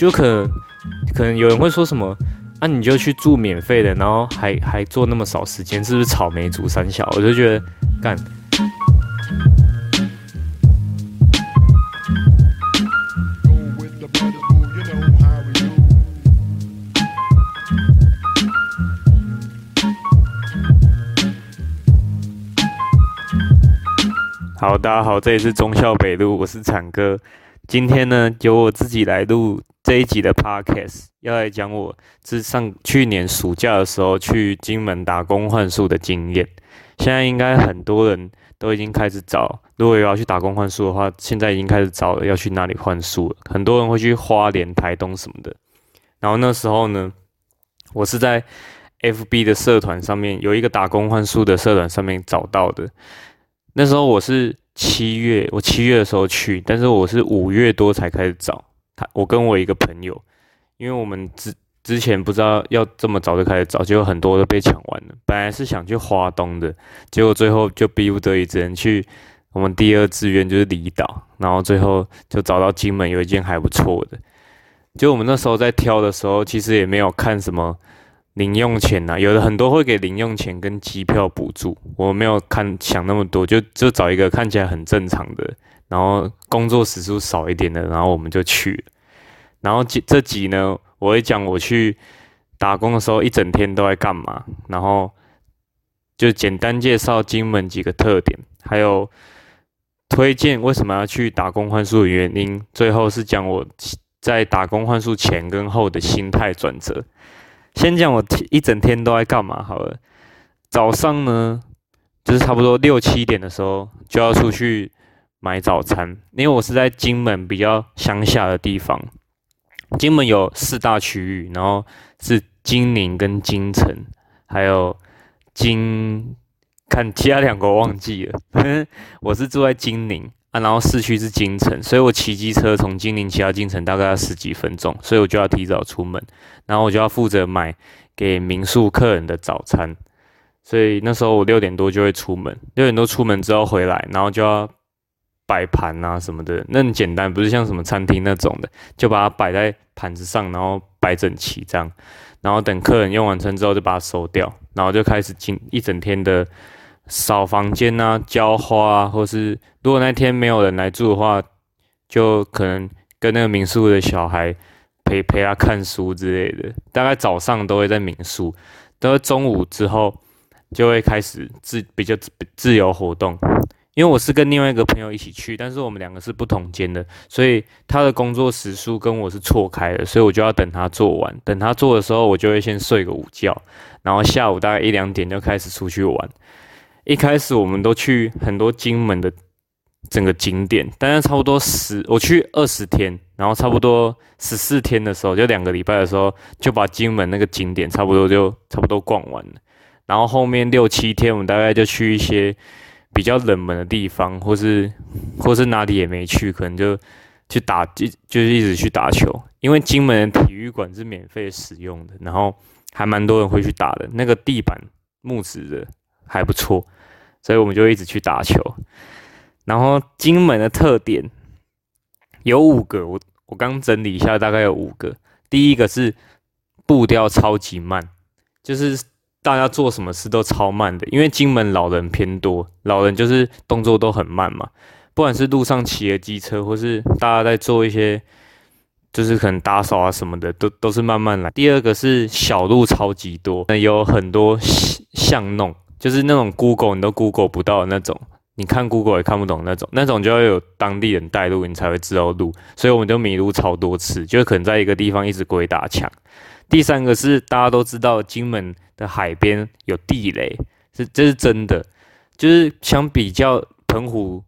就可能可能有人会说什么，啊，你就去住免费的，然后还还做那么少时间，是不是草莓族三小？我就觉得干。好，大家好，这里是忠孝北路，我是产哥。今天呢，由我自己来录这一集的 podcast，要来讲我自上去年暑假的时候去金门打工换宿的经验。现在应该很多人都已经开始找，如果要去打工换宿的话，现在已经开始找了要去哪里换宿了。很多人会去花莲、台东什么的。然后那时候呢，我是在 FB 的社团上面有一个打工换宿的社团上面找到的。那时候我是七月，我七月的时候去，但是我是五月多才开始找他。我跟我一个朋友，因为我们之之前不知道要这么早就开始找，结果很多都被抢完了。本来是想去华东的，结果最后就逼不得已只能去我们第二志愿就是离岛，然后最后就找到金门有一间还不错的。就我们那时候在挑的时候，其实也没有看什么。零用钱呐、啊，有的很多会给零用钱跟机票补助，我没有看想那么多，就就找一个看起来很正常的，然后工作时数少一点的，然后我们就去。然后这这集呢，我会讲我去打工的时候一整天都在干嘛，然后就简单介绍金门几个特点，还有推荐为什么要去打工换宿的原因，最后是讲我在打工换宿前跟后的心态转折。先讲我一整天都在干嘛好了。早上呢，就是差不多六七点的时候就要出去买早餐，因为我是在金门比较乡下的地方。金门有四大区域，然后是金宁跟金城，还有金，看其他两个忘记了。我是住在金宁。啊，然后市区是金城，所以我骑机车从金陵骑到金城大概要十几分钟，所以我就要提早出门，然后我就要负责买给民宿客人的早餐，所以那时候我六点多就会出门，六点多出门之后回来，然后就要摆盘啊什么的，那很简单，不是像什么餐厅那种的，就把它摆在盘子上，然后摆整齐这样，然后等客人用完餐之后就把它收掉，然后就开始进一整天的。扫房间啊，浇花啊，或是如果那天没有人来住的话，就可能跟那个民宿的小孩陪陪他看书之类的。大概早上都会在民宿，到中午之后就会开始自比较自自由活动。因为我是跟另外一个朋友一起去，但是我们两个是不同间的，所以他的工作时数跟我是错开的，所以我就要等他做完。等他做的时候，我就会先睡个午觉，然后下午大概一两点就开始出去玩。一开始我们都去很多金门的整个景点，但是差不多十，我去二十天，然后差不多十四天的时候，就两个礼拜的时候，就把金门那个景点差不多就差不多逛完了。然后后面六七天，我们大概就去一些比较冷门的地方，或是或是哪里也没去，可能就去打，就就是一直去打球，因为金门的体育馆是免费使用的，然后还蛮多人会去打的，那个地板木质的。还不错，所以我们就一直去打球。然后金门的特点有五个，我我刚整理一下，大概有五个。第一个是步调超级慢，就是大家做什么事都超慢的，因为金门老人偏多，老人就是动作都很慢嘛。不管是路上骑的机车，或是大家在做一些，就是可能打扫啊什么的，都都是慢慢来。第二个是小路超级多，有很多巷弄。就是那种 Google 你都 Google 不到的那种，你看 Google 也看不懂那种，那种就要有当地人带路，你才会知道路。所以我们就迷路超多次，就可能在一个地方一直鬼打墙。第三个是大家都知道，金门的海边有地雷，是这是真的。就是相比较澎湖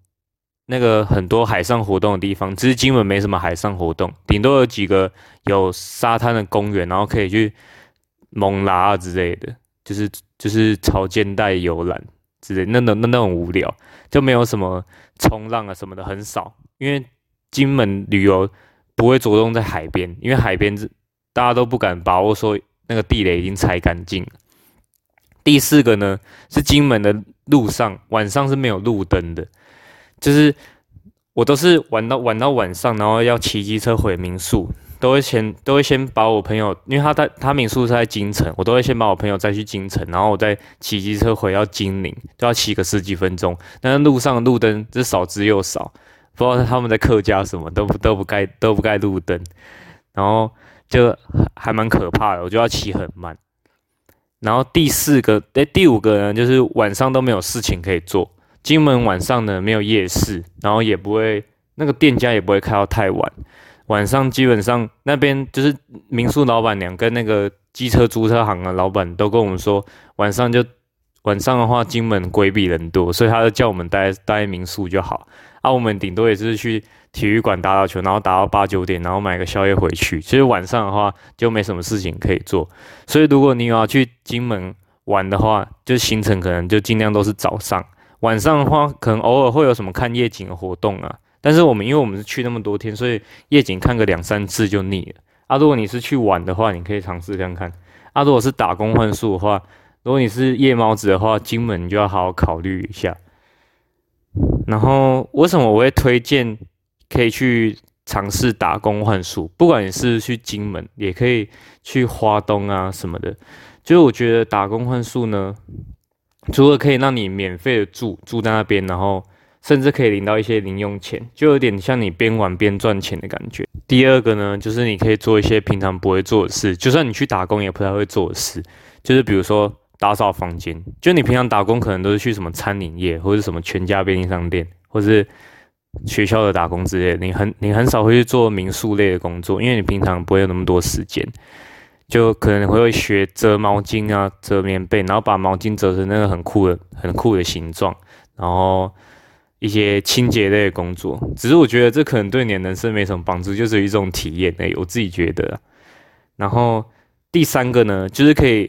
那个很多海上活动的地方，其实金门没什么海上活动，顶多有几个有沙滩的公园，然后可以去猛拉啊之类的。就是就是潮间带游览之类，那那那那种无聊，就没有什么冲浪啊什么的很少，因为金门旅游不会着重在海边，因为海边大家都不敢把握说那个地雷已经拆干净了。第四个呢是金门的路上晚上是没有路灯的，就是我都是玩到玩到晚上，然后要骑机车回民宿。都会先都会先把我朋友，因为他在他民宿是在京城，我都会先把我朋友载去京城，然后我再骑机车回到金陵，都要骑个十几分钟。但是路上路灯是少之又少，不知道他们在客家什么都不都不盖都不盖路灯，然后就还蛮可怕的，我就要骑很慢。然后第四个，诶，第五个呢，就是晚上都没有事情可以做。金门晚上呢没有夜市，然后也不会那个店家也不会开到太晚。晚上基本上那边就是民宿老板娘跟那个机车租车行的老板都跟我们说，晚上就晚上的话，金门规避人多，所以他就叫我们待待民宿就好。啊，我们顶多也是去体育馆打打球，然后打到八九点，然后买个宵夜回去。其实晚上的话就没什么事情可以做。所以如果你要去金门玩的话，就行程可能就尽量都是早上。晚上的话，可能偶尔会有什么看夜景的活动啊。但是我们因为我们是去那么多天，所以夜景看个两三次就腻了。啊，如果你是去玩的话，你可以尝试看看。啊，如果是打工换宿的话，如果你是夜猫子的话，金门你就要好好考虑一下。然后为什么我会推荐可以去尝试打工换宿？不管你是去金门，也可以去花东啊什么的。就是我觉得打工换宿呢，除了可以让你免费的住住在那边，然后。甚至可以领到一些零用钱，就有点像你边玩边赚钱的感觉。第二个呢，就是你可以做一些平常不会做的事，就算你去打工也不太会做的事，就是比如说打扫房间。就你平常打工可能都是去什么餐饮业，或者什么全家便利商店，或是学校的打工之类。你很 你很少会去做民宿类的工作，因为你平常不会有那么多时间，就可能会学折毛巾啊、折棉被，然后把毛巾折成那个很酷的、很酷的形状，然后。一些清洁类的工作，只是我觉得这可能对你的人生没什么帮助，就是一种体验诶，我自己觉得。然后第三个呢，就是可以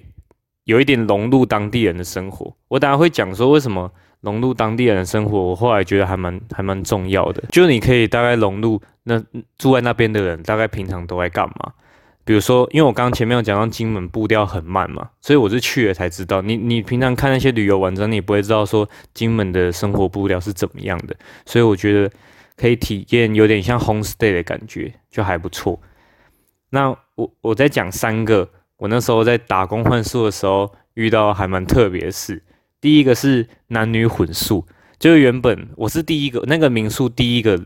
有一点融入当地人的生活。我等下会讲说为什么融入当地人的生活，我后来觉得还蛮还蛮重要的。就你可以大概融入那住在那边的人，大概平常都在干嘛。比如说，因为我刚刚前面有讲到金门步调很慢嘛，所以我是去了才知道。你你平常看那些旅游文章，你不会知道说金门的生活步调是怎么样的。所以我觉得可以体验有点像 homestay 的感觉，就还不错。那我我再讲三个，我那时候在打工换宿的时候遇到还蛮特别的事。第一个是男女混宿，就是原本我是第一个那个民宿第一个。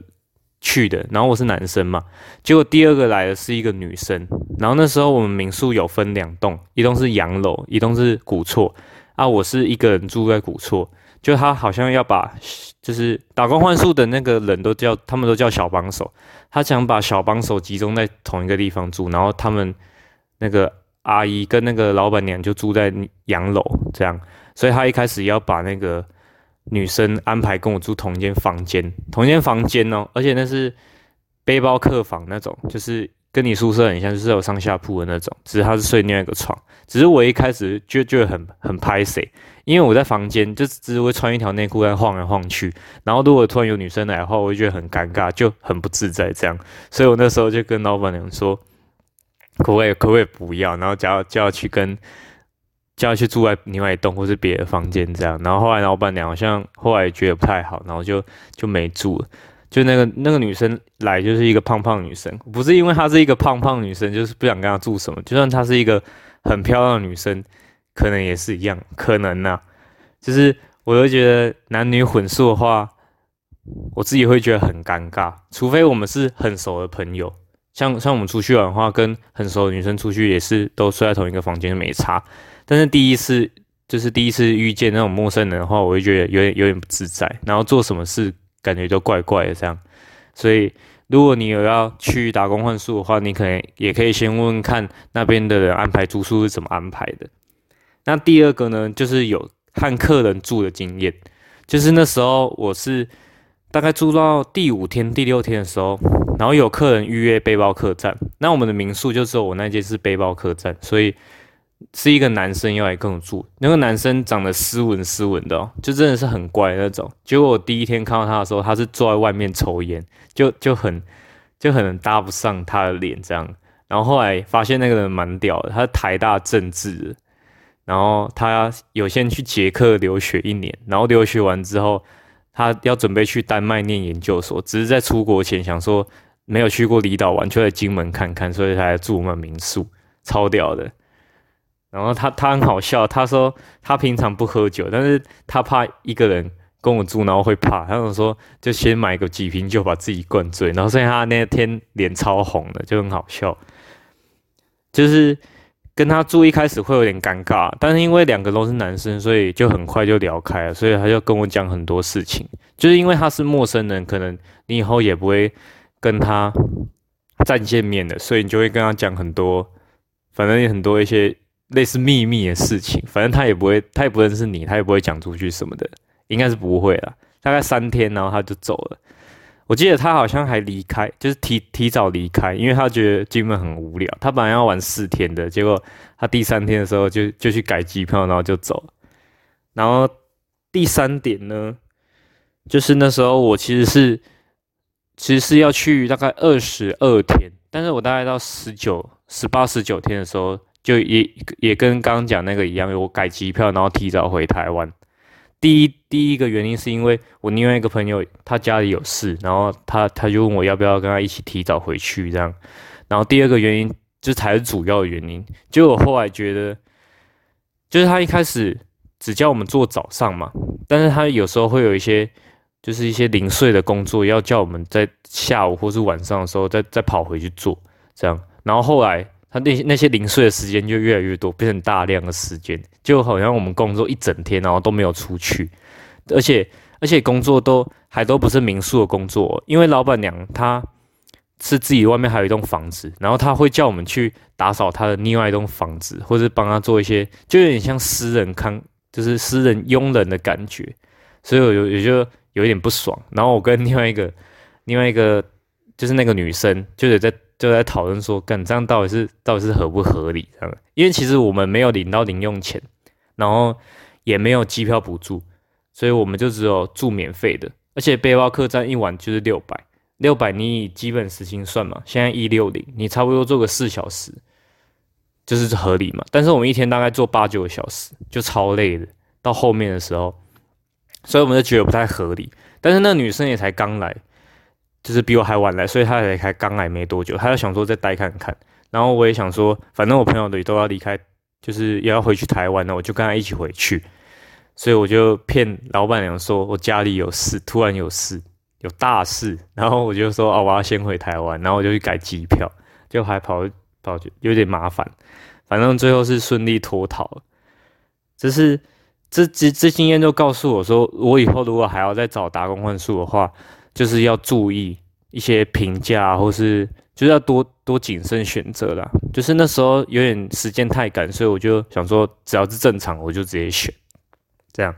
去的，然后我是男生嘛，结果第二个来的是一个女生，然后那时候我们民宿有分两栋，一栋是洋楼，一栋是古厝，啊，我是一个人住在古厝，就他好像要把，就是打工换宿的那个人都叫，他们都叫小帮手，他想把小帮手集中在同一个地方住，然后他们那个阿姨跟那个老板娘就住在洋楼这样，所以他一开始要把那个。女生安排跟我住同一间房间，同一间房间哦，而且那是背包客房那种，就是跟你宿舍很像，就是有上下铺的那种，只是他是睡另外一个床。只是我一开始就就很很拍谢，因为我在房间就只是会穿一条内裤在晃来晃去，然后如果突然有女生来的话，我就觉得很尴尬，就很不自在这样。所以我那时候就跟老板娘说，可不可以可不可以不要，然后叫叫去跟。叫他去住在另外一栋或是别的房间这样，然后后来老板娘好像后来觉得不太好，然后就就没住了。就那个那个女生来就是一个胖胖女生，不是因为她是一个胖胖女生，就是不想跟她住什么。就算她是一个很漂亮的女生，可能也是一样，可能呐、就是我就觉得男女混宿的话，我自己会觉得很尴尬，除非我们是很熟的朋友，像像我们出去玩的话，跟很熟的女生出去也是都睡在同一个房间，没差。但是第一次就是第一次遇见那种陌生人的话，我会觉得有点有点不自在，然后做什么事感觉都怪怪的这样。所以如果你有要去打工换宿的话，你可能也可以先问问看那边的人安排住宿是怎么安排的。那第二个呢，就是有和客人住的经验，就是那时候我是大概住到第五天、第六天的时候，然后有客人预约背包客栈，那我们的民宿就只有我那间是背包客栈，所以。是一个男生要来跟我住，那个男生长得斯文斯文的，就真的是很乖的那种。结果我第一天看到他的时候，他是坐在外面抽烟，就就很就很搭不上他的脸这样。然后后来发现那个人蛮屌的，他台大政治，然后他有先去捷克留学一年，然后留学完之后，他要准备去丹麦念研究所，只是在出国前想说没有去过离岛玩，就在金门看看，所以他来住我们民宿，超屌的。然后他他很好笑，他说他平常不喝酒，但是他怕一个人跟我住，然后会怕，他就说就先买个几瓶酒把自己灌醉，然后所以他那天脸超红的，就很好笑。就是跟他住一开始会有点尴尬，但是因为两个都是男生，所以就很快就聊开了，所以他就跟我讲很多事情。就是因为他是陌生人，可能你以后也不会跟他再见面的，所以你就会跟他讲很多，反正有很多一些。类似秘密的事情，反正他也不会，他也不认识你，他也不会讲出去什么的，应该是不会啦。大概三天，然后他就走了。我记得他好像还离开，就是提提早离开，因为他觉得金门很无聊。他本来要玩四天的，结果他第三天的时候就就去改机票，然后就走了。然后第三点呢，就是那时候我其实是其实是要去大概二十二天，但是我大概到十九、十八、十九天的时候。就也也跟刚刚讲那个一样，我改机票，然后提早回台湾。第一第一个原因是因为我另外一个朋友他家里有事，然后他他就问我要不要跟他一起提早回去这样。然后第二个原因就才是主要的原因，就我后来觉得，就是他一开始只叫我们做早上嘛，但是他有时候会有一些就是一些零碎的工作要叫我们在下午或是晚上的时候再再跑回去做这样。然后后来。他那些那些零碎的时间就越来越多，变成大量的时间，就好像我们工作一整天，然后都没有出去，而且而且工作都还都不是民宿的工作，因为老板娘她是自己外面还有一栋房子，然后她会叫我们去打扫她的另外一栋房子，或者帮她做一些，就有点像私人看，就是私人佣人的感觉，所以我有也就有一点不爽。然后我跟另外一个另外一个就是那个女生就得在。就在讨论说，干这样到底是到底是合不合理？这样，因为其实我们没有领到零用钱，然后也没有机票补助，所以我们就只有住免费的。而且背包客栈一晚就是六百，六百你以基本时薪算嘛，现在一六零，你差不多做个四小时，就是合理嘛。但是我们一天大概做八九个小时，就超累的。到后面的时候，所以我们就觉得不太合理。但是那女生也才刚来。就是比我还晚来，所以他才才刚来没多久，他就想说再待看看。然后我也想说，反正我朋友的都要离开，就是也要回去台湾了，我就跟他一起回去。所以我就骗老板娘说我家里有事，突然有事，有大事。然后我就说哦，我要先回台湾，然后我就去改机票，就还跑跑去有点麻烦。反正最后是顺利脱逃了。这是这这这经验就告诉我说，我以后如果还要再找打工换数的话。就是要注意一些评价，或是就是要多多谨慎选择啦。就是那时候有点时间太赶，所以我就想说，只要是正常，我就直接选。这样。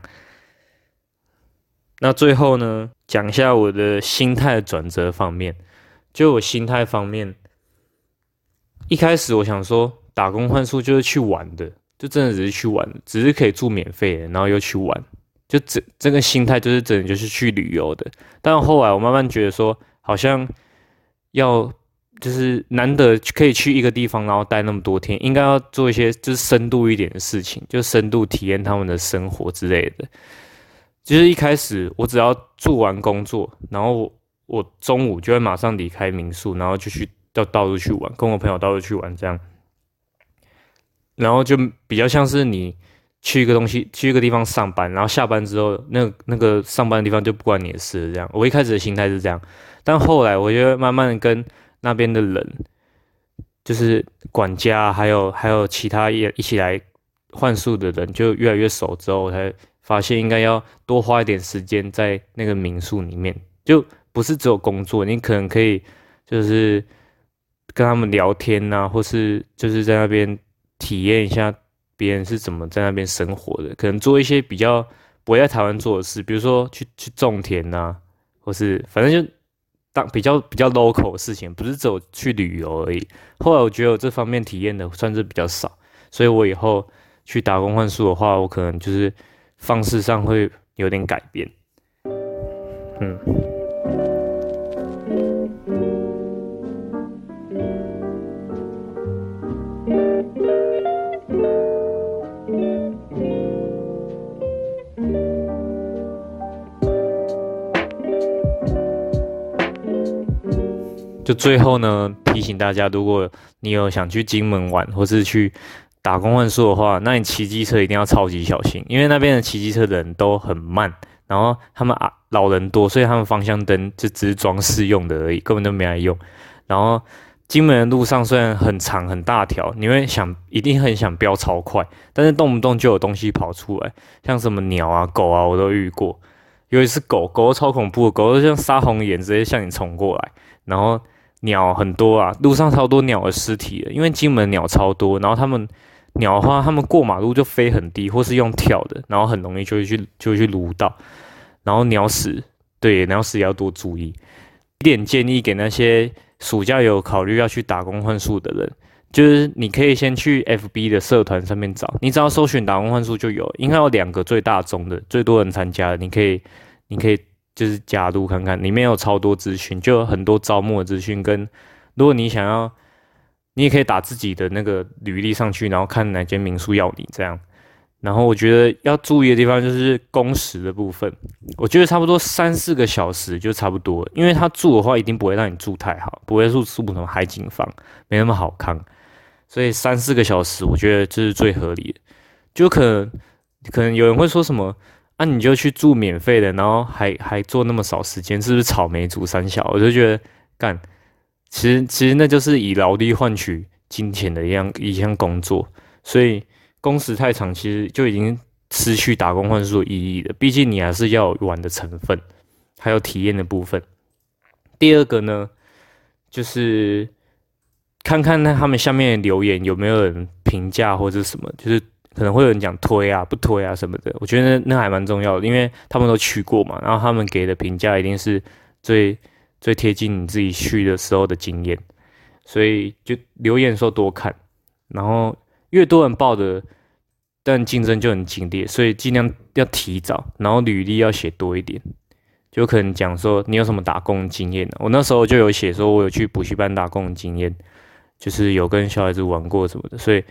那最后呢，讲一下我的心态转折方面。就我心态方面，一开始我想说，打工换宿就是去玩的，就真的只是去玩，只是可以住免费的，然后又去玩。就这这个心态就是真的就是去旅游的，但后来我慢慢觉得说，好像要就是难得可以去一个地方，然后待那么多天，应该要做一些就是深度一点的事情，就深度体验他们的生活之类的。就是一开始我只要做完工作，然后我，中午就会马上离开民宿，然后就去到到处去玩，跟我朋友到处去玩这样，然后就比较像是你。去一个东西，去一个地方上班，然后下班之后，那那个上班的地方就不关你的事，这样。我一开始的心态是这样，但后来我就慢慢跟那边的人，就是管家，还有还有其他也一起来换宿的人，就越来越熟之后，我才发现应该要多花一点时间在那个民宿里面，就不是只有工作，你可能可以就是跟他们聊天呐、啊，或是就是在那边体验一下。别人是怎么在那边生活的？可能做一些比较不会在台湾做的事，比如说去去种田、啊，或是反正就当比较比较 local 的事情，不是只有去旅游而已。后来我觉得我这方面体验的算是比较少，所以我以后去打工换宿的话，我可能就是方式上会有点改变。嗯。就最后呢，提醒大家，如果你有想去金门玩，或是去打工换宿的话，那你骑机车一定要超级小心，因为那边的骑机车的人都很慢，然后他们啊老人多，所以他们方向灯就只是装饰用的而已，根本就没来用。然后金门的路上虽然很长很大条，你会想一定很想飙超快，但是动不动就有东西跑出来，像什么鸟啊、狗啊，我都遇过。尤其是狗狗超恐怖的，狗都像杀红眼，直接向你冲过来。然后鸟很多啊，路上超多鸟的尸体，因为金门鸟超多。然后他们鸟的话，他们过马路就飞很低，或是用跳的，然后很容易就会去就会去撸到。然后鸟屎，对，鸟屎也要多注意。一点建议给那些暑假有考虑要去打工换宿的人，就是你可以先去 FB 的社团上面找，你只要搜寻打工换宿就有，应该有两个最大宗的，最多人参加的，你可以，你可以。就是加入看看，里面有超多资讯，就有很多招募的资讯。跟如果你想要，你也可以打自己的那个履历上去，然后看哪间民宿要你这样。然后我觉得要注意的地方就是工时的部分，我觉得差不多三四个小时就差不多，因为他住的话一定不会让你住太好，不会住住什么海景房，没那么好看。所以三四个小时我觉得这是最合理的。就可能可能有人会说什么？那、你就去住免费的，然后还还做那么少时间，是不是草莓族三小？我就觉得干，其实其实那就是以劳力换取金钱的一样一项工作，所以工时太长，其实就已经失去打工换宿的意义了。毕竟你还是要玩的成分，还有体验的部分。第二个呢，就是看看他们下面留言有没有人评价或者什么，就是。可能会有人讲推啊不推啊什么的，我觉得那那还蛮重要的，因为他们都去过嘛，然后他们给的评价一定是最最贴近你自己去的时候的经验，所以就留言说多看，然后越多人报的，但竞争就很激烈，所以尽量要提早，然后履历要写多一点，就可能讲说你有什么打工经验呢？我那时候就有写说我有去补习班打工的经验，就是有跟小孩子玩过什么的，所以。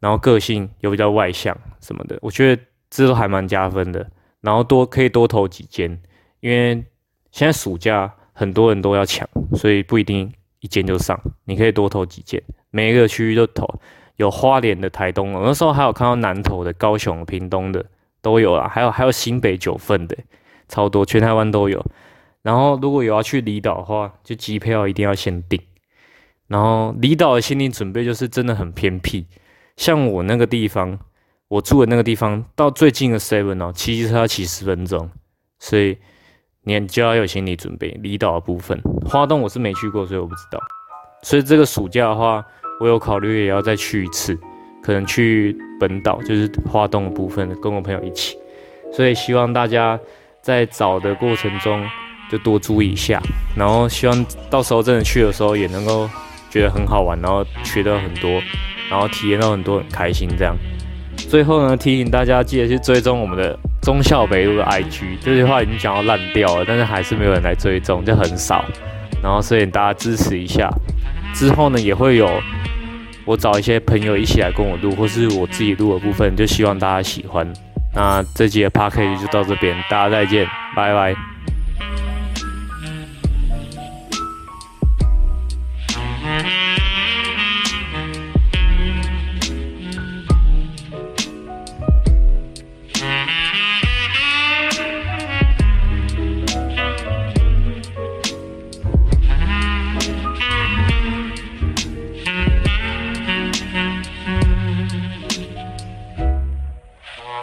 然后个性又比较外向什么的，我觉得这都还蛮加分的。然后多可以多投几间，因为现在暑假很多人都要抢，所以不一定一间就上。你可以多投几间，每一个区域都投。有花莲的、台东的，那时候还有看到南投的、高雄、屏东的都有啊，还有还有新北九份的，超多，全台湾都有。然后如果有要去离岛的话，就机票一定要先订。然后离岛的心理准备就是真的很偏僻。像我那个地方，我住的那个地方，到最近的 Seven 哦，骑车要骑十分钟，所以你就要有心理准备。离岛的部分，花东我是没去过，所以我不知道。所以这个暑假的话，我有考虑也要再去一次，可能去本岛，就是花东的部分，跟我朋友一起。所以希望大家在找的过程中就多注意一下，然后希望到时候真的去的时候也能够觉得很好玩，然后学到很多。然后体验到很多很开心，这样。最后呢，提醒大家记得去追踪我们的忠孝北路的 IG，这句话已经讲到烂掉了，但是还是没有人来追踪，就很少。然后所以大家支持一下，之后呢也会有我找一些朋友一起来跟我录，或是我自己录的部分，就希望大家喜欢。那这集的 Podcast 就到这边，大家再见，拜拜。